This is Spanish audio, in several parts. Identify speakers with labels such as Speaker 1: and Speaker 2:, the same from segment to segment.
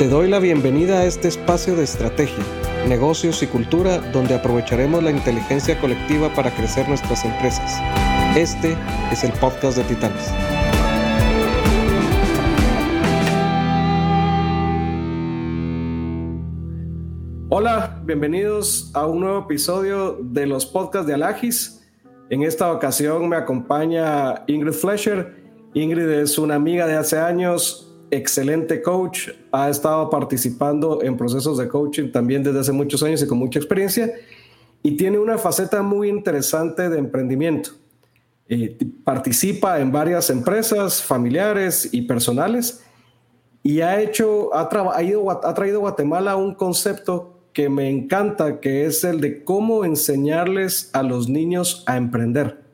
Speaker 1: Te doy la bienvenida a este espacio de estrategia, negocios y cultura donde aprovecharemos la inteligencia colectiva para crecer nuestras empresas. Este es el podcast de Titanes. Hola, bienvenidos a un nuevo episodio de los podcasts de Alagis. En esta ocasión me acompaña Ingrid Fletcher. Ingrid es una amiga de hace años, excelente coach, ha estado participando en procesos de coaching también desde hace muchos años y con mucha experiencia, y tiene una faceta muy interesante de emprendimiento. Eh, participa en varias empresas familiares y personales y ha hecho, ha, ha traído a Guatemala un concepto que me encanta, que es el de cómo enseñarles a los niños a emprender.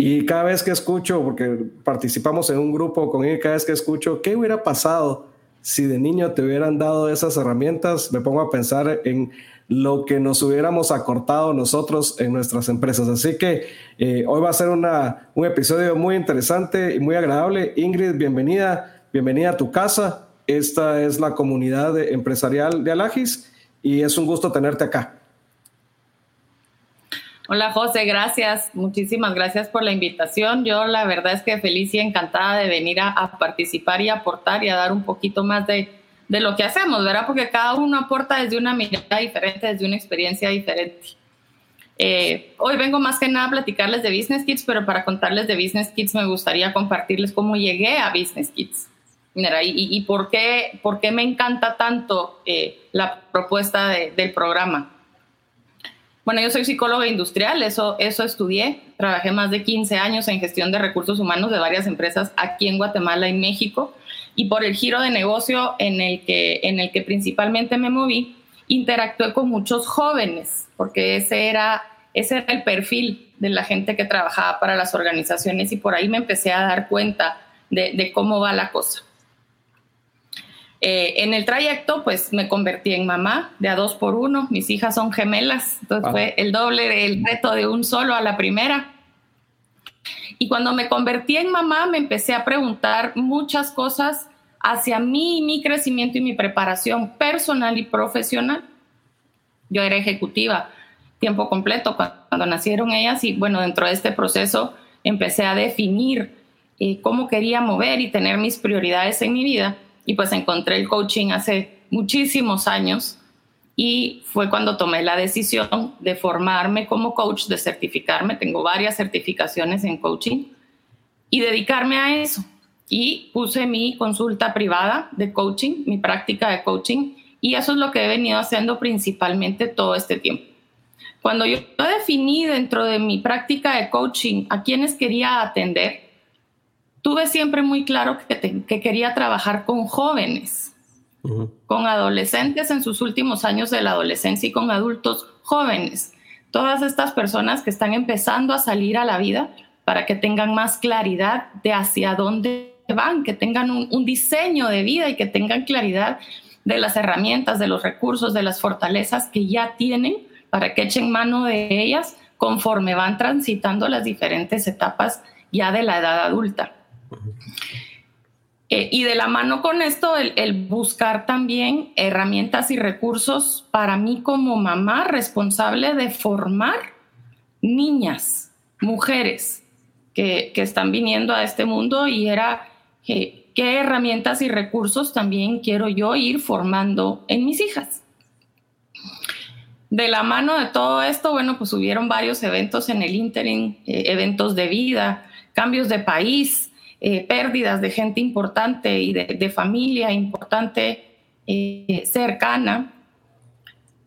Speaker 1: Y cada vez que escucho, porque participamos en un grupo con él, cada vez que escucho, ¿qué hubiera pasado si de niño te hubieran dado esas herramientas? Me pongo a pensar en lo que nos hubiéramos acortado nosotros en nuestras empresas. Así que eh, hoy va a ser una, un episodio muy interesante y muy agradable. Ingrid, bienvenida, bienvenida a tu casa. Esta es la comunidad empresarial de Alagis y es un gusto tenerte acá.
Speaker 2: Hola José, gracias, muchísimas gracias por la invitación. Yo la verdad es que feliz y encantada de venir a, participar y aportar y a dar un poquito más de, lo que hacemos, ¿verdad? Porque cada uno aporta desde una mirada diferente, desde una experiencia diferente. Eh, hoy vengo más que nada a platicarles de Business Kids, pero para contarles de Business Kids me gustaría compartirles cómo llegué a Business Kids. Y, por, qué, por qué me encanta tanto eh, la propuesta del programa. Bueno, yo soy psicóloga industrial, eso, eso estudié. Trabajé más de 15 años en gestión de recursos humanos de varias empresas aquí en Guatemala y México. Y por el giro de negocio en el que, en el que principalmente me moví, interactué con muchos jóvenes, porque ese era, ese era el perfil de la gente que trabajaba para las organizaciones y por ahí me empecé a dar cuenta de, de cómo va la cosa. Eh, en el trayecto, pues me convertí en mamá de a dos por uno. Mis hijas son gemelas, entonces ah. fue el doble del reto de un solo a la primera. Y cuando me convertí en mamá, me empecé a preguntar muchas cosas hacia mí, mi crecimiento y mi preparación personal y profesional. Yo era ejecutiva tiempo completo cuando, nacieron ellas y bueno, dentro de este proceso empecé a definir eh, cómo quería mover y tener mis prioridades en mi vida y pues encontré el coaching hace muchísimos años y fue cuando tomé la decisión de formarme como coach, de certificarme, tengo varias certificaciones en coaching y dedicarme a eso. Y puse mi consulta privada de coaching, mi práctica de coaching, y eso es lo que he venido haciendo principalmente todo este tiempo. Cuando yo definí dentro de mi práctica de coaching a quienes quería atender, tuve siempre muy claro que, quería trabajar con jóvenes, con adolescentes en sus últimos años de la adolescencia y con adultos jóvenes. Todas estas personas que están empezando a salir a la vida para que tengan más claridad de hacia dónde van, que tengan un, un diseño de vida y que tengan claridad de las herramientas, de los recursos, de las fortalezas que ya tienen para que echen mano de ellas conforme van transitando las diferentes etapas ya de la edad adulta. Eh, y de la mano con esto, el, buscar también herramientas y recursos para mí como mamá responsable de formar niñas, mujeres que, están viniendo a este mundo y era qué herramientas y recursos también quiero yo ir formando en mis hijas. De la mano de todo esto, bueno, pues hubieron varios eventos en el interim, eh, eventos de vida, cambios de país, eh, pérdidas de gente importante y de, familia importante eh, cercana,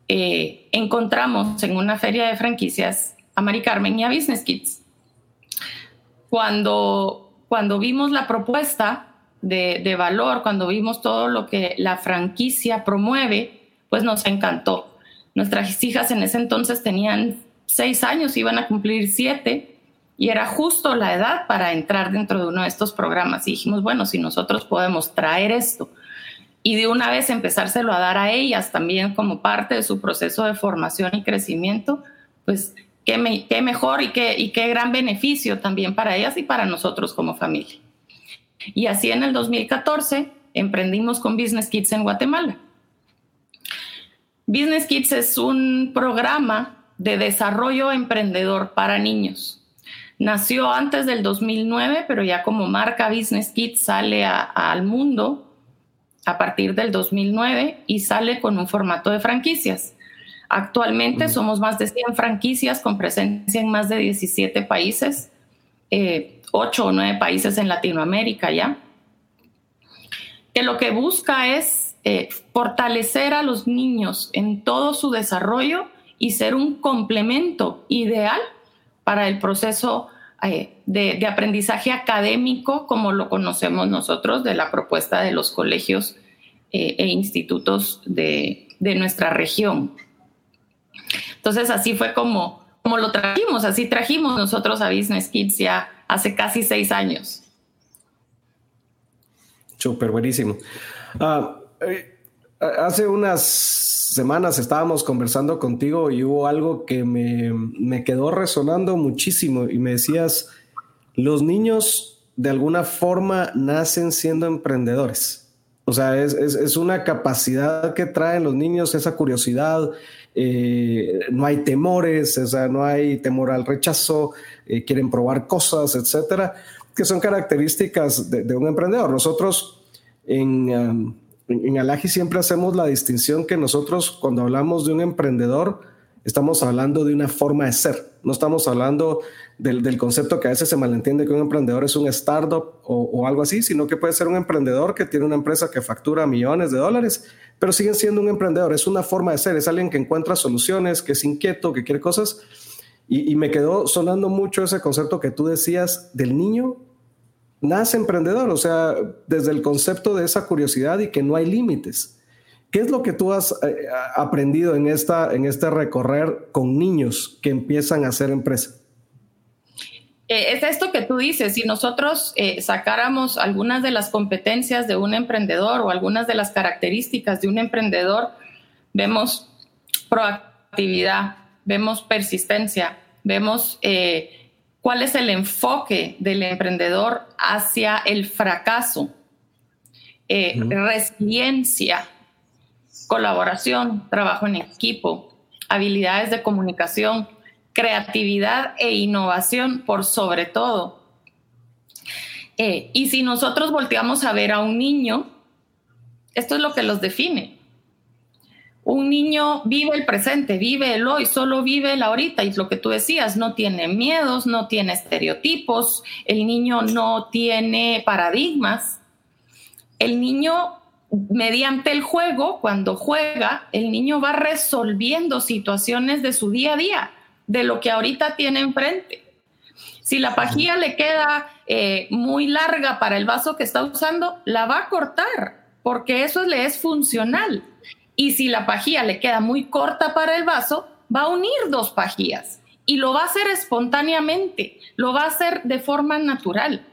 Speaker 2: eh, encontramos en una feria de franquicias a Mari Carmen y a Business Kids. Cuando, cuando vimos la propuesta de, de valor, cuando vimos todo lo que la franquicia promueve, pues nos encantó. Nuestras hijas en ese entonces tenían seis años, iban a cumplir siete, y era justo la edad para entrar dentro de uno de estos programas. Y dijimos, bueno, si nosotros podemos traer esto y de una vez empezárselo a dar a ellas también como parte de su proceso de formación y crecimiento, pues qué, mejor y qué, y qué gran beneficio también para ellas y para nosotros como familia. Y así en el 2014 emprendimos con Business Kids en Guatemala. Business Kids es un programa de desarrollo emprendedor para niños. Nació antes del 2009, pero ya como marca Business Kids sale al mundo a partir del 2009 y sale con un formato de franquicias. Actualmente somos más de 100 franquicias con presencia en más de 17 países, eh, 8 o 9 países en Latinoamérica ya, que lo que busca es eh, fortalecer a los niños en todo su desarrollo y ser un complemento ideal para el proceso eh, de, aprendizaje académico como lo conocemos nosotros de la propuesta de los colegios eh, e institutos de, nuestra región. Entonces así fue como, como lo trajimos, así trajimos nosotros a Business Kids ya hace casi seis años.
Speaker 1: Súper buenísimo. Ah, eh, hace unas semanas estábamos conversando contigo y hubo algo que me, quedó resonando muchísimo y me decías, los niños de alguna forma nacen siendo emprendedores. O sea, es, una capacidad que traen los niños, esa curiosidad, eh, no hay temores, o sea, no hay temor al rechazo, eh, quieren probar cosas, etcétera, que son características de, un emprendedor. Nosotros en, um, en, Alaji siempre hacemos la distinción que nosotros cuando hablamos de un emprendedor estamos hablando de una forma de ser, no estamos hablando del, concepto que a veces se malentiende que un emprendedor es un startup o, o, algo así, sino que puede ser un emprendedor que tiene una empresa que factura millones de dólares, pero siguen siendo un emprendedor, es una forma de ser, es alguien que encuentra soluciones, que es inquieto, que quiere cosas. Y, y me quedó sonando mucho ese concepto que tú decías del niño nace emprendedor, o sea, desde el concepto de esa curiosidad y que no hay límites. ¿Qué es lo que tú has eh, aprendido en, esta, en este recorrer con niños que empiezan a hacer empresa?
Speaker 2: Eh, es esto que tú dices, si nosotros eh, sacáramos algunas de las competencias de un emprendedor o algunas de las características de un emprendedor, vemos proactividad, vemos persistencia, vemos cuál es el enfoque del emprendedor hacia el fracaso, eh, resiliencia, colaboración, trabajo en equipo, habilidades de comunicación, creatividad e innovación por sobre todo. Eh, y si nosotros volteamos a ver a un niño, esto es lo que los define. Un niño vive el presente, vive el hoy, solo vive el ahorita. Y lo que tú decías, no tiene miedos, no tiene estereotipos, el niño no tiene paradigmas. El niño, mediante el juego, cuando juega, el niño va resolviendo situaciones de su día a día, de lo que ahorita tiene enfrente. Si la pajilla le queda eh, muy larga para el vaso que está usando, la va a cortar, porque eso le es funcional y si la pajilla le queda muy corta para el vaso, va a unir dos pajillas y lo va a hacer espontáneamente, lo va a hacer de forma natural.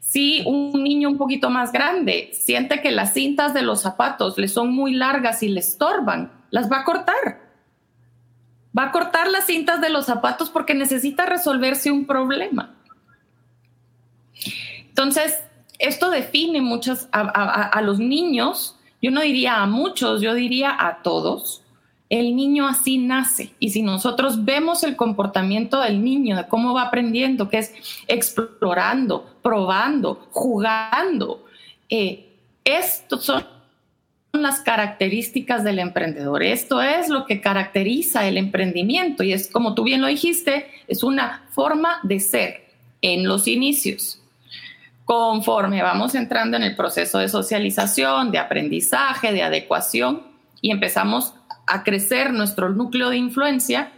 Speaker 2: Si un niño un poquito más grande siente que las cintas de los zapatos le son muy largas y le estorban, las va a cortar. Va a cortar las cintas de los zapatos porque necesita resolverse un problema. Entonces, esto define muchas a los niños yo no diría a muchos, yo diría a todos. El niño así nace y si nosotros vemos el comportamiento del niño, de cómo va aprendiendo, que es explorando, probando, jugando, eh, estas son las características del emprendedor. Esto es lo que caracteriza el emprendimiento y es como tú bien lo dijiste, es una forma de ser en los inicios. Conforme vamos entrando en el proceso de socialización, de aprendizaje, de adecuación y empezamos a crecer nuestro núcleo de influencia,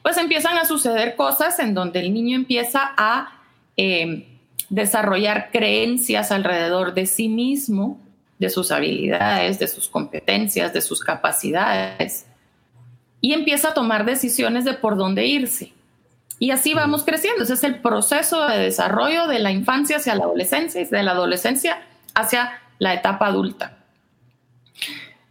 Speaker 2: pues empiezan a suceder cosas en donde el niño empieza a eh, desarrollar creencias alrededor de sí mismo, de sus habilidades, de sus competencias, de sus capacidades, y empieza a tomar decisiones de por dónde irse. Y así vamos creciendo. Ese es el proceso de desarrollo de la infancia hacia la adolescencia y de la adolescencia hacia la etapa adulta.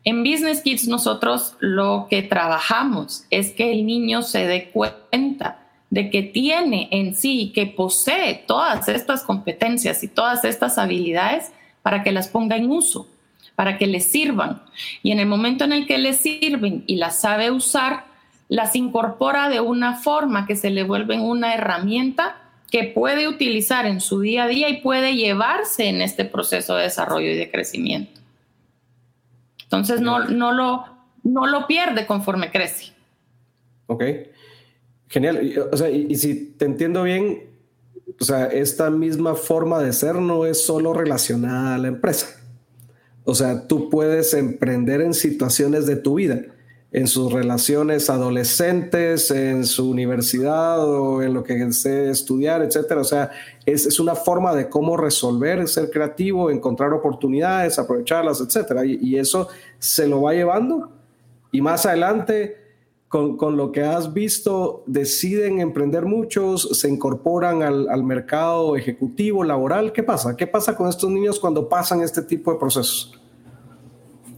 Speaker 2: En Business Kids nosotros lo que trabajamos es que el niño se dé cuenta de que tiene en sí, que posee todas estas competencias y todas estas habilidades para que las ponga en uso, para que les sirvan. Y en el momento en el que les sirven y las sabe usar, las incorpora de una forma que se le vuelven una herramienta que puede utilizar en su día a día y puede llevarse en este proceso de desarrollo y de crecimiento. Entonces no, no, lo, no lo pierde conforme crece.
Speaker 1: Ok, genial. O sea, y, si te entiendo bien, o sea, esta misma forma de ser no es solo relacionada a la empresa. O sea, tú puedes emprender en situaciones de tu vida en sus relaciones adolescentes, en su universidad o en lo que desee estudiar, etcétera. O sea, es, es, una forma de cómo resolver, ser creativo, encontrar oportunidades, aprovecharlas, etcétera. Y, eso se lo va llevando. Y más adelante, con, con, lo que has visto, deciden emprender muchos, se incorporan al, al mercado ejecutivo, laboral. ¿Qué pasa? ¿Qué pasa con estos niños cuando pasan este tipo de procesos?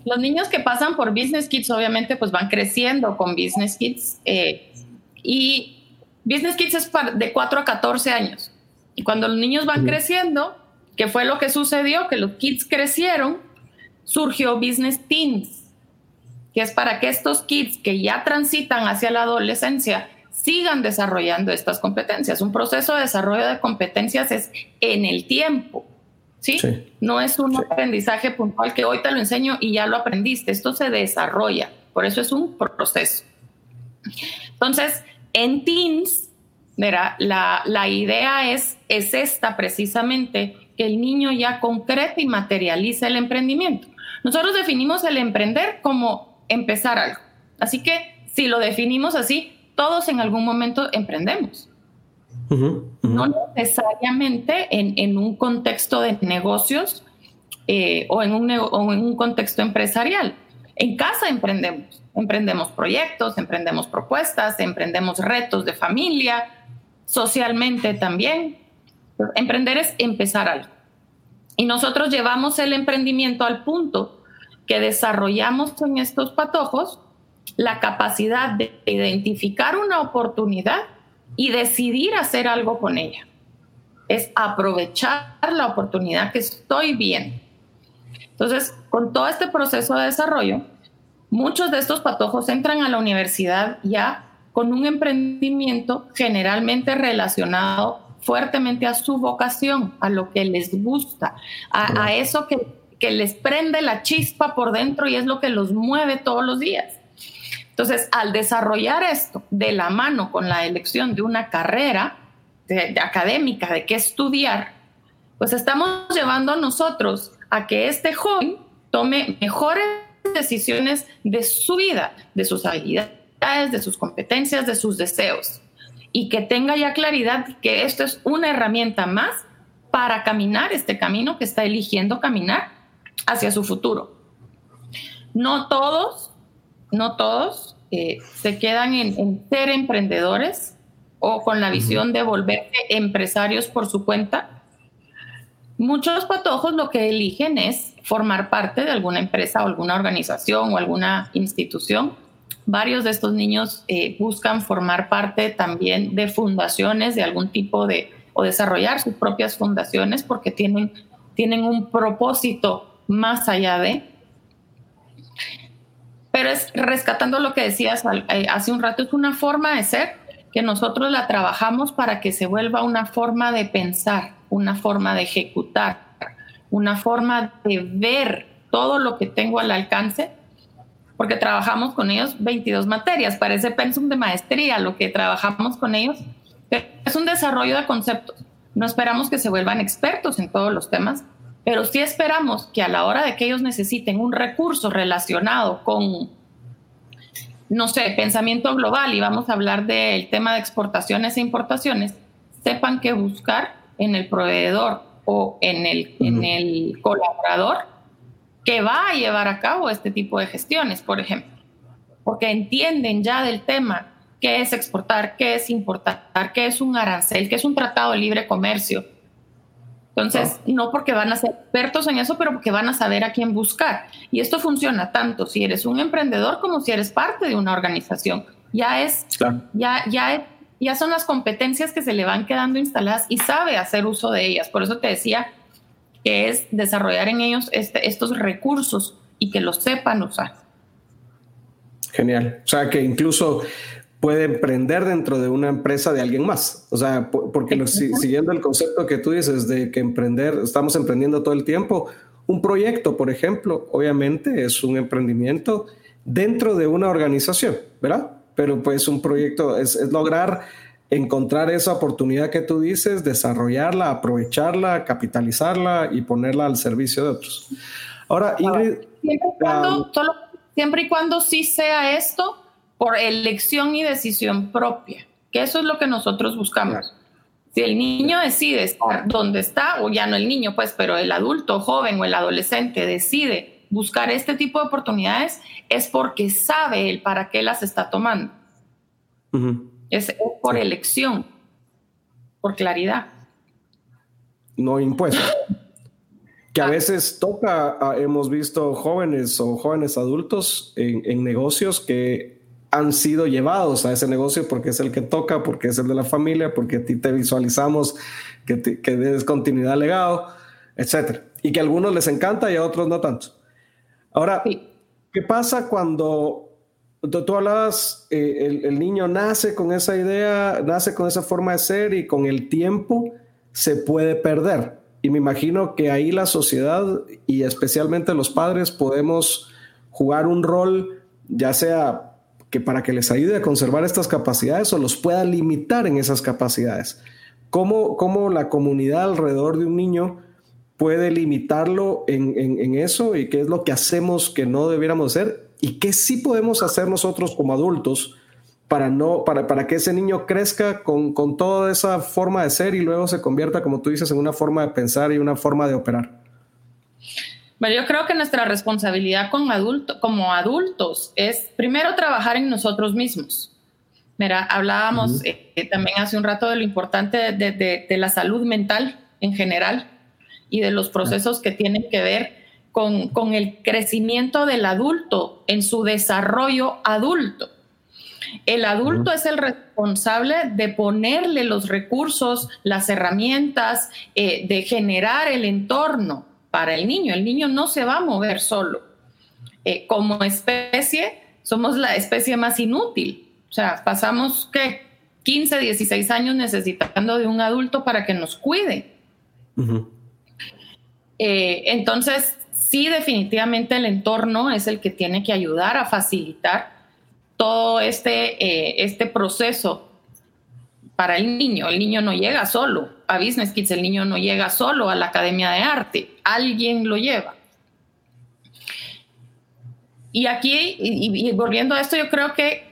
Speaker 2: Los niños que pasan por Business Kids obviamente pues van creciendo con Business Kids eh, y Business Kids es de 4 a 14 años. Y cuando los niños van creciendo, ¿qué fue lo que sucedió? Que los kids crecieron, surgió Business Teens, que es para que estos kids que ya transitan hacia la adolescencia sigan desarrollando estas competencias. Un proceso de desarrollo de competencias es en el tiempo. ¿Sí? No es un aprendizaje puntual que hoy te lo enseño y ya lo aprendiste. Esto se desarrolla. Por eso es un proceso. Entonces, en Teens, la, la idea es, es esta precisamente, que el niño ya concreta y materializa el emprendimiento. Nosotros definimos el emprender como empezar algo. Así que si lo definimos así, todos en algún momento emprendemos. No necesariamente en, un contexto de negocios eh, o, en un, en un contexto empresarial. En casa emprendemos, emprendemos proyectos, emprendemos propuestas, emprendemos retos de familia, socialmente también. Emprender es empezar algo. Y nosotros llevamos el emprendimiento al punto que desarrollamos en estos patojos la capacidad de identificar una oportunidad y decidir hacer algo con ella. Es aprovechar la oportunidad que estoy viendo. Entonces, con todo este proceso de desarrollo, muchos de estos patojos entran a la universidad ya con un emprendimiento generalmente relacionado fuertemente a su vocación, a lo que les gusta, a, eso que, que les prende la chispa por dentro y es lo que los mueve todos los días. Entonces, al desarrollar esto de la mano con la elección de una carrera de, académica, de qué estudiar, pues estamos llevando a nosotros a que este joven tome mejores decisiones de su vida, de sus habilidades, de sus competencias, de sus deseos, y que tenga ya claridad que esto es una herramienta más para caminar este camino que está eligiendo caminar hacia su futuro. No todos no todos eh, se quedan en, ser emprendedores o con la visión de volverse empresarios por su cuenta. Muchos patojos lo que eligen es formar parte de alguna empresa o alguna organización o alguna institución. Varios de estos niños eh, buscan formar parte también de fundaciones de algún tipo de, o desarrollar sus propias fundaciones porque tienen, tienen un propósito más allá de, pero es rescatando lo que decías eh, hace un rato, es una forma de ser que nosotros la trabajamos para que se vuelva una forma de pensar, una forma de ejecutar, una forma de ver todo lo que tengo al alcance, porque trabajamos con ellos 22 materias, parece pensum de maestría lo que trabajamos con ellos, es un desarrollo de conceptos. No esperamos que se vuelvan expertos en todos los temas, pero sí esperamos que a la hora de que ellos necesiten un recurso relacionado con, no sé, pensamiento global y vamos a hablar del tema de exportaciones e importaciones, sepan qué buscar en el proveedor o en el, en el colaborador que va a llevar a cabo este tipo de gestiones, por ejemplo, porque entienden ya del tema qué es exportar, qué es importar, qué es un arancel, qué es un tratado de libre comercio, entonces, no porque van a ser expertos en eso, pero porque van a saber a quién buscar. Y esto funciona tanto si eres un emprendedor como si eres parte de una organización. Ya es, ya, ya, ya son las competencias que se le van quedando instaladas y sabe hacer uso de ellas. Por eso te decía que es desarrollar en ellos este, estos recursos y que los sepan usar.
Speaker 1: Genial. O sea, que incluso puede emprender dentro de una empresa de alguien más. O sea, porque siguiendo el concepto que tú dices de que emprender, estamos emprendiendo todo el tiempo, un proyecto, por ejemplo, obviamente es un emprendimiento dentro de una organización, ¿verdad? Pero pues un proyecto es, lograr encontrar esa oportunidad que tú dices, desarrollarla, aprovecharla, capitalizarla y ponerla al servicio de otros. Ahora, Ingrid...
Speaker 2: Siempre y cuando, siempre y cuando sí sea esto por elección y decisión propia, que eso es lo que nosotros buscamos. Si el niño decide estar donde está, o ya no el niño, pues, pero el adulto joven o el adolescente decide buscar este tipo de oportunidades, es porque sabe el para qué las está tomando. es, por elección, por claridad.
Speaker 1: No impuesto. Que a ah. veces toca, hemos visto jóvenes o jóvenes adultos en negocios que han sido llevados a ese negocio porque es el que toca, porque es el de la familia, porque a ti te visualizamos que, te, que des continuidad al legado, etc. Y que a algunos les encanta y a otros no tanto. Ahora, ¿qué pasa cuando tú, hablabas, eh, el, niño nace con esa idea, nace con esa forma de ser y con el tiempo se puede perder? Y me imagino que ahí la sociedad y especialmente los padres podemos jugar un rol, ya sea que para que les ayude a conservar estas capacidades o los pueda limitar en esas capacidades. ¿Cómo, cómo la comunidad alrededor de un niño puede limitarlo en, en, eso y qué es lo que hacemos que no debiéramos hacer y qué sí podemos hacer nosotros como adultos para, no, para, para que ese niño crezca con, con toda esa forma de ser y luego se convierta, como tú dices, en una forma de pensar y una forma de operar?
Speaker 2: Bueno, yo creo que nuestra responsabilidad con adulto, como adultos es primero trabajar en nosotros mismos. Mira, hablábamos eh, también hace un rato de lo importante de, la salud mental en general y de los procesos que tienen que ver con, con el crecimiento del adulto en su desarrollo adulto. El adulto es el responsable de ponerle los recursos, las herramientas, eh, de generar el entorno para el niño. El niño no se va a mover solo. Eh, como especie, somos la especie más inútil. O sea, pasamos, ¿qué? 15, 16 años necesitando de un adulto para que nos cuide. Eh, entonces, sí, definitivamente el entorno es el que tiene que ayudar a facilitar todo este, eh, este proceso para el niño. El niño no llega solo Business Kids, el niño no llega solo a la Academia de Arte, alguien lo lleva. Y aquí, y, volviendo a esto, yo creo que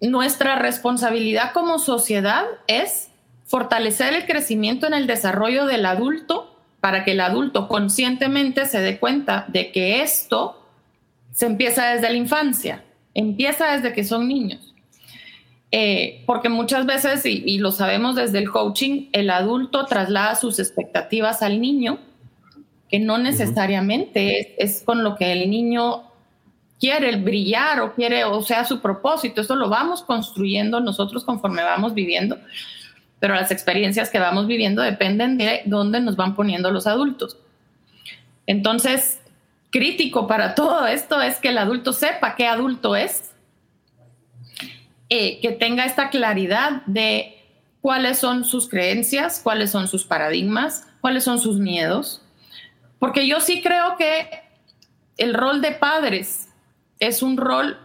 Speaker 2: nuestra responsabilidad como sociedad es fortalecer el crecimiento en el desarrollo del adulto para que el adulto conscientemente se dé cuenta de que esto se empieza desde la infancia, empieza desde que son niños. Eh, porque muchas veces, y, lo sabemos desde el coaching, el adulto traslada sus expectativas al niño, que no necesariamente es, con lo que el niño quiere brillar o quiere, o sea, su propósito. Eso lo vamos construyendo nosotros conforme vamos viviendo, pero las experiencias que vamos viviendo dependen de dónde nos van poniendo los adultos. Entonces, crítico para todo esto es que el adulto sepa qué adulto es eh, que tenga esta claridad de cuáles son sus creencias, cuáles son sus paradigmas, cuáles son sus miedos. Porque yo sí creo que el rol de padres es un rol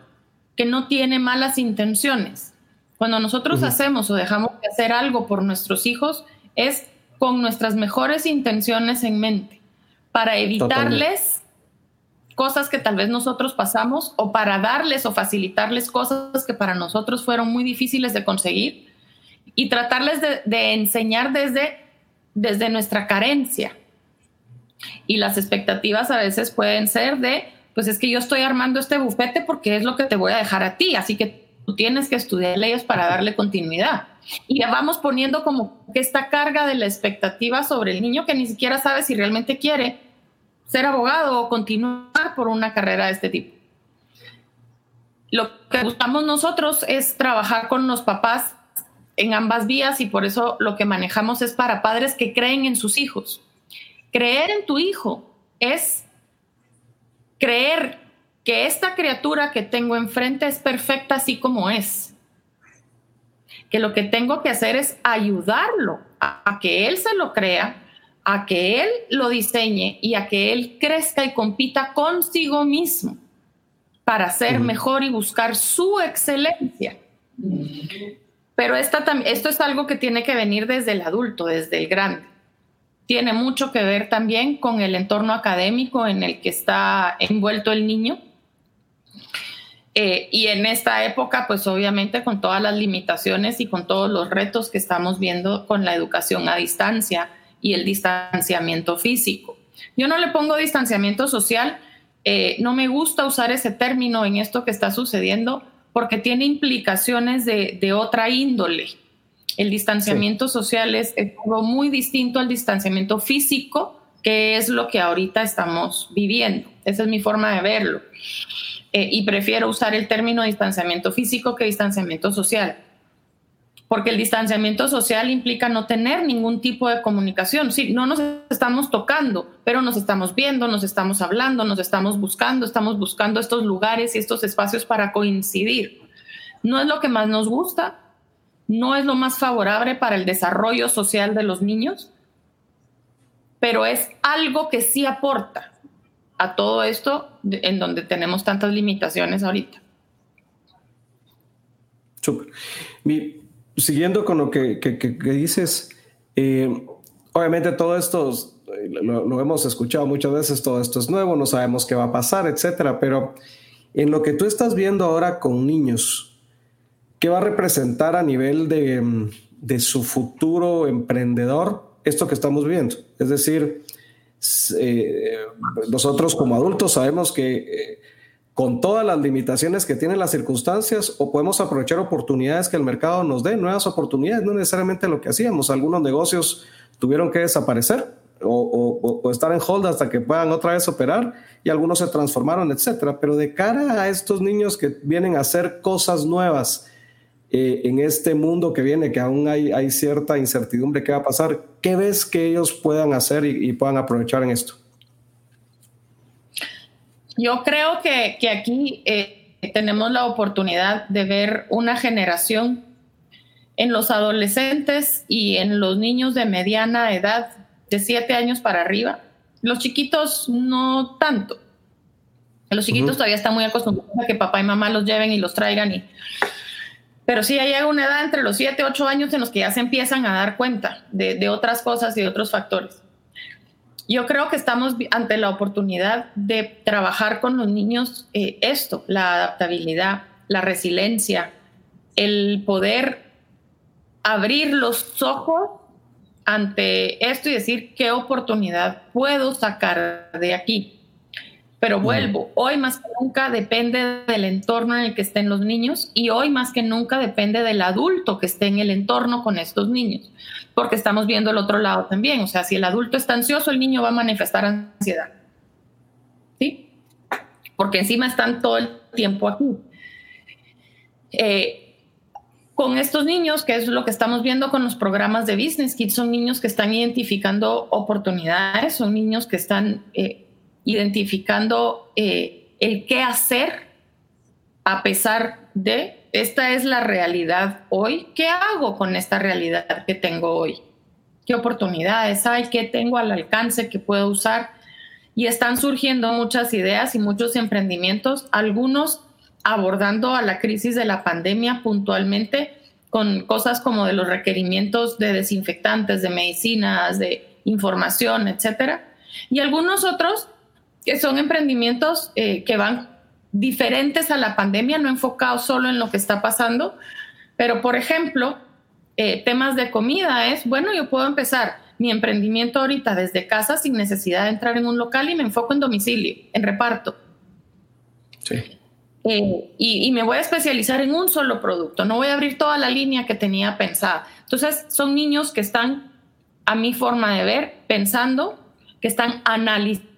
Speaker 2: que no tiene malas intenciones. Cuando nosotros hacemos o dejamos de hacer algo por nuestros hijos, es con nuestras mejores intenciones en mente, para evitarles cosas que tal vez nosotros pasamos o para darles o facilitarles cosas que para nosotros fueron muy difíciles de conseguir y tratarles de, enseñar desde, desde nuestra carencia. Y las expectativas a veces pueden ser de, pues es que yo estoy armando este bufete porque es lo que te voy a dejar a ti, así que tú tienes que estudiar leyes para darle continuidad. Y ya vamos poniendo como que esta carga de la expectativa sobre el niño que ni siquiera sabe si realmente quiere ser abogado o continuar por una carrera de este tipo. Lo que buscamos nosotros es trabajar con los papás en ambas vías y por eso lo que manejamos es para padres que creen en sus hijos, creer en tu hijo es creer que esta criatura que tengo enfrente es perfecta así como es. Que lo que tengo que hacer es ayudarlo a, que él se lo crea, a que él lo diseñe y a que él crezca y compita consigo mismo para ser mejor y buscar su excelencia. Pero esta, esto es algo que tiene que venir desde el adulto, desde el grande. Tiene mucho que ver también con el entorno académico en el que está envuelto el niño. Eh, y en esta época, pues obviamente con todas las limitaciones y con todos los retos que estamos viendo con la educación a distancia y el distanciamiento físico. Yo no le pongo distanciamiento social eh, no me gusta usar ese término en esto que está sucediendo porque tiene implicaciones de, otra índole. El distanciamiento social es, algo muy distinto al distanciamiento físico, que es lo que ahorita estamos viviendo. Esa es mi forma de verlo. Eh, y prefiero usar el término distanciamiento físico que distanciamiento social porque el distanciamiento social implica no tener ningún tipo de comunicación. Sí, no nos estamos tocando, pero nos estamos viendo, nos estamos hablando, nos estamos buscando, estamos buscando estos lugares y estos espacios para coincidir. No es lo que más nos gusta, no es lo más favorable para el desarrollo social de los niños, pero es algo que sí aporta a todo esto en donde tenemos tantas limitaciones ahorita.
Speaker 1: Súper. Siguiendo con lo que, dices, eh, obviamente todo esto eh, lo, hemos escuchado muchas veces, todo esto es nuevo, no sabemos qué va a pasar, etcétera, pero en lo que tú estás viendo ahora con niños, ¿qué va a representar a nivel de, de su futuro emprendedor esto que estamos viendo? Es decir, eh, nosotros como adultos sabemos que con todas las limitaciones que tienen las circunstancias o podemos aprovechar oportunidades que el mercado nos dé, nuevas oportunidades, no necesariamente lo que hacíamos. Algunos negocios tuvieron que desaparecer o, estar en hold hasta que puedan otra vez operar y algunos se transformaron, etcétera. Pero de cara a estos niños que vienen a hacer cosas nuevas eh, en este mundo que viene, que aún hay, cierta incertidumbre qué va a pasar, ¿qué ves que ellos puedan hacer y puedan aprovechar en esto?
Speaker 2: Yo creo que, aquí eh, tenemos la oportunidad de ver una generación en los adolescentes y en los niños de mediana edad, de siete años para arriba. Los chiquitos no tanto. Los chiquitos todavía están muy acostumbrados a que papá y mamá los lleven y los traigan. Y... Pero sí, hay una edad entre los siete, ocho años en los que ya se empiezan a dar cuenta de, de otras cosas y de otros factores. Yo creo que estamos ante la oportunidad de trabajar con los niños eh, esto, la adaptabilidad, la resiliencia, el poder abrir los ojos ante esto y decir qué oportunidad puedo sacar de aquí. Pero vuelvo, hoy más que nunca depende del entorno en el que estén los niños y hoy más que nunca depende del adulto que esté en el entorno con estos niños, porque estamos viendo el otro lado también. O sea, si el adulto está ansioso, el niño va a manifestar ansiedad. ¿Sí? Porque encima están todo el tiempo aquí. Eh, con estos niños, que es lo que estamos viendo con los programas de Business Kids, son niños que están identificando oportunidades, son niños que están eh, identificando eh, el qué hacer a pesar de esta es la realidad hoy. ¿Qué hago con esta realidad que tengo hoy? ¿Qué oportunidades hay? ¿Qué tengo al alcance que puedo usar? Y están surgiendo muchas ideas y muchos emprendimientos, algunos abordando a la crisis de la pandemia puntualmente con cosas como de los requerimientos de desinfectantes, de medicinas, de información, etcétera. Y algunos otros que son emprendimientos eh, que van diferentes a la pandemia, no enfocados solo en lo que está pasando, pero por ejemplo, eh, temas de comida es, bueno, yo puedo empezar mi emprendimiento ahorita desde casa sin necesidad de entrar en un local y me enfoco en domicilio, en reparto. Sí. Eh, y, y, me voy a especializar en un solo producto, no voy a abrir toda la línea que tenía pensada. Entonces, son niños que están, a mi forma de ver, pensando, que están analizando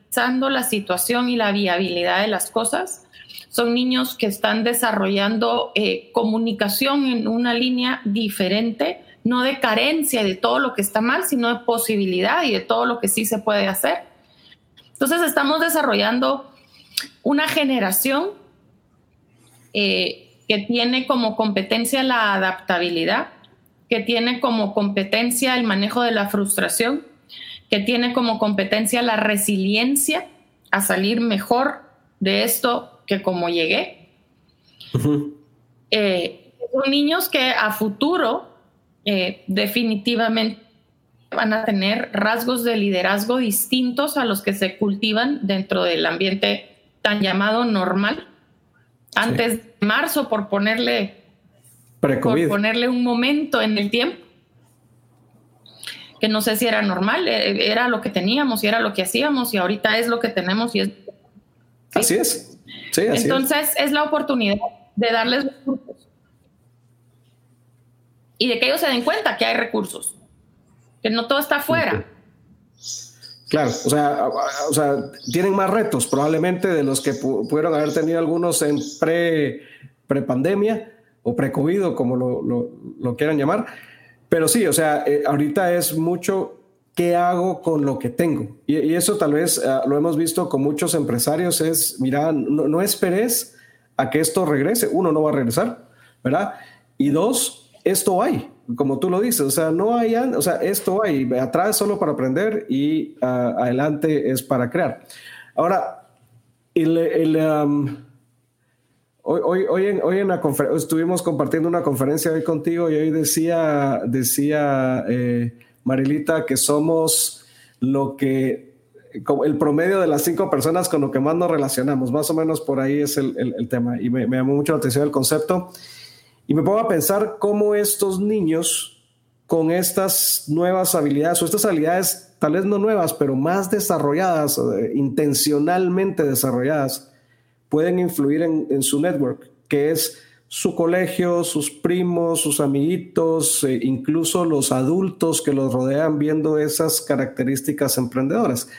Speaker 2: la situación y la viabilidad de las cosas. Son niños que están desarrollando eh, comunicación en una línea diferente, no de carencia de todo lo que está mal, sino de posibilidad y de todo lo que sí se puede hacer. Entonces estamos desarrollando una generación eh, que tiene como competencia la adaptabilidad, que tiene como competencia el manejo de la frustración, que tiene como competencia la resiliencia a salir mejor de esto que como llegué. Eh, son niños que a futuro eh, definitivamente van a tener rasgos de liderazgo distintos a los que se cultivan dentro del ambiente tan llamado normal. Antes de marzo, por ponerle, por ponerle un momento en el tiempo, que no sé si era normal, eh, era lo que teníamos y era lo que hacíamos y ahorita es lo que tenemos y es...
Speaker 1: Así es. Sí,
Speaker 2: Entonces es. la oportunidad de darles recursos y de que ellos se den cuenta que hay recursos, que no todo está afuera.
Speaker 1: Claro, o sea, o sea, tienen más retos probablemente de los que pudieron haber tenido algunos en pre, pre-pandemia o pre-COVID, como lo, lo, lo, quieran llamar. Pero sí, o sea, eh, ahorita es mucho qué hago con lo que tengo. Y, eso tal vez ah, lo hemos visto con muchos empresarios, es, mira, no, no esperes a que esto regrese. Uno, no va a regresar, ¿verdad? Y dos, esto hay como tú lo dices, o sea, no hay, o sea, esto hay, atrás solo para aprender y ah, adelante es para crear. Ahora, el, um, hoy, hoy, en, hoy en la estuvimos compartiendo una conferencia hoy contigo y hoy decía, decía eh, Marilita que somos lo que, el promedio de las cinco personas con lo que más nos relacionamos, más o menos por ahí es el, el, tema y me, me llamó mucho la atención el concepto. Y me pongo a pensar cómo estos niños con estas nuevas habilidades o estas habilidades tal vez no nuevas, pero más desarrolladas, eh, intencionalmente desarrolladas, pueden influir en, su network, que es su colegio, sus primos, sus amiguitos, eh, incluso los adultos que los rodean viendo esas características emprendedoras.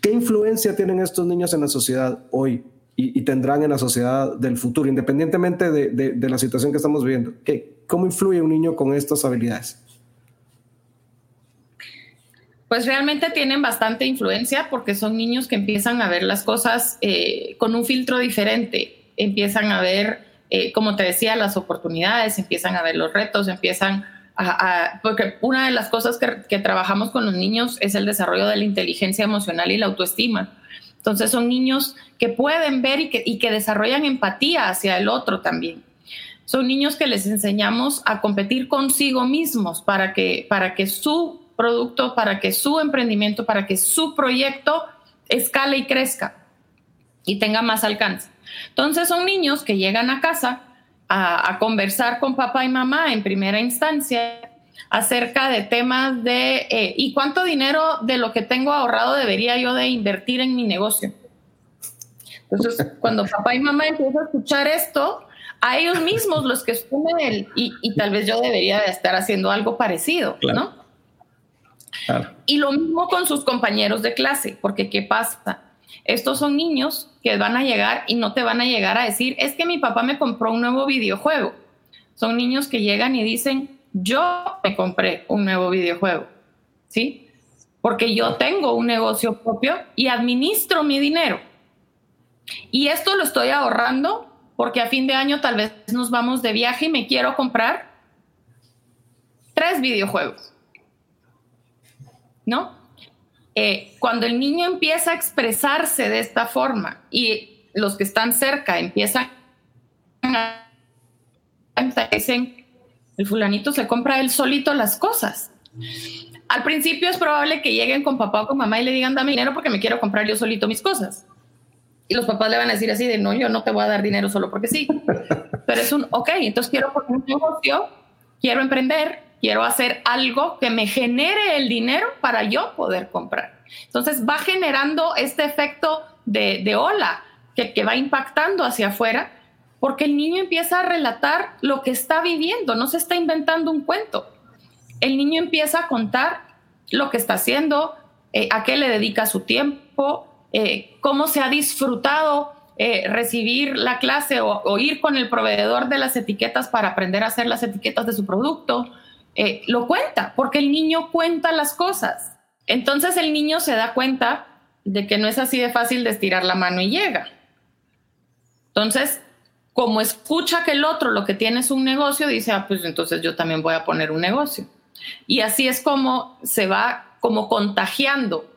Speaker 1: ¿Qué influencia tienen estos niños en la sociedad hoy? y, tendrán en la sociedad del futuro, independientemente de, la situación que estamos viviendo. ¿Qué, ¿Cómo influye un niño con estas habilidades?
Speaker 2: Pues realmente tienen bastante influencia porque son niños que empiezan a ver las cosas eh, con un filtro diferente, empiezan a ver, eh, como te decía, las oportunidades, empiezan a ver los retos, empiezan a... porque una de las cosas que, que trabajamos con los niños es el desarrollo de la inteligencia emocional y la autoestima. Entonces son niños que pueden ver y que, y que desarrollan empatía hacia el otro también. Son niños que les enseñamos a competir consigo mismos para que, para que su producto, para que su emprendimiento, para que su proyecto escale y crezca y tenga más alcance. Entonces son niños que llegan a casa a, a conversar con papá y mamá en primera instancia acerca de temas de eh, y cuánto dinero de lo que tengo ahorrado debería yo de invertir en mi negocio. Entonces, cuando papá y mamá empiezan a escuchar esto, a ellos mismos los que estudian el, y, y, tal vez yo debería de estar haciendo algo parecido, ¿no? Y lo mismo con sus compañeros de clase, porque ¿qué pasa? Estos son niños que van a llegar y no te van a llegar a decir, es que mi papá me compró un nuevo videojuego. Son niños que llegan y dicen, yo me compré un nuevo videojuego, ¿sí? Porque yo tengo un negocio propio y administro mi dinero. Y esto lo estoy ahorrando porque a fin de año tal vez nos vamos de viaje y me quiero comprar tres videojuegos. ¿No? Eh, cuando el niño empieza a expresarse de esta forma y los que están cerca empiezan a dicen, el fulanito se compra él solito las cosas. Al principio es probable que lleguen con papá o con mamá y le digan, dame dinero porque me quiero comprar yo solito mis cosas. Y los papás le van a decir así de, no, yo no te voy a dar dinero solo porque sí. Pero es un, ok, entonces quiero poner un negocio, quiero emprender, quiero hacer algo que me genere el dinero para yo poder comprar. Entonces va generando este efecto de, ola que, que va impactando hacia afuera porque el niño empieza a relatar lo que está viviendo, no se está inventando un cuento. El niño empieza a contar lo que está haciendo, eh, a qué le dedica su tiempo, eh, cómo se ha disfrutado eh, recibir la clase o, ir con el proveedor de las etiquetas para aprender a hacer las etiquetas de su producto, eh, lo cuenta, porque el niño cuenta las cosas. Entonces el niño se da cuenta de que no es así de fácil de estirar la mano y llega. Entonces, como escucha que el otro lo que tiene es un negocio, dice, ah, pues entonces yo también voy a poner un negocio. Y así es como se va como contagiando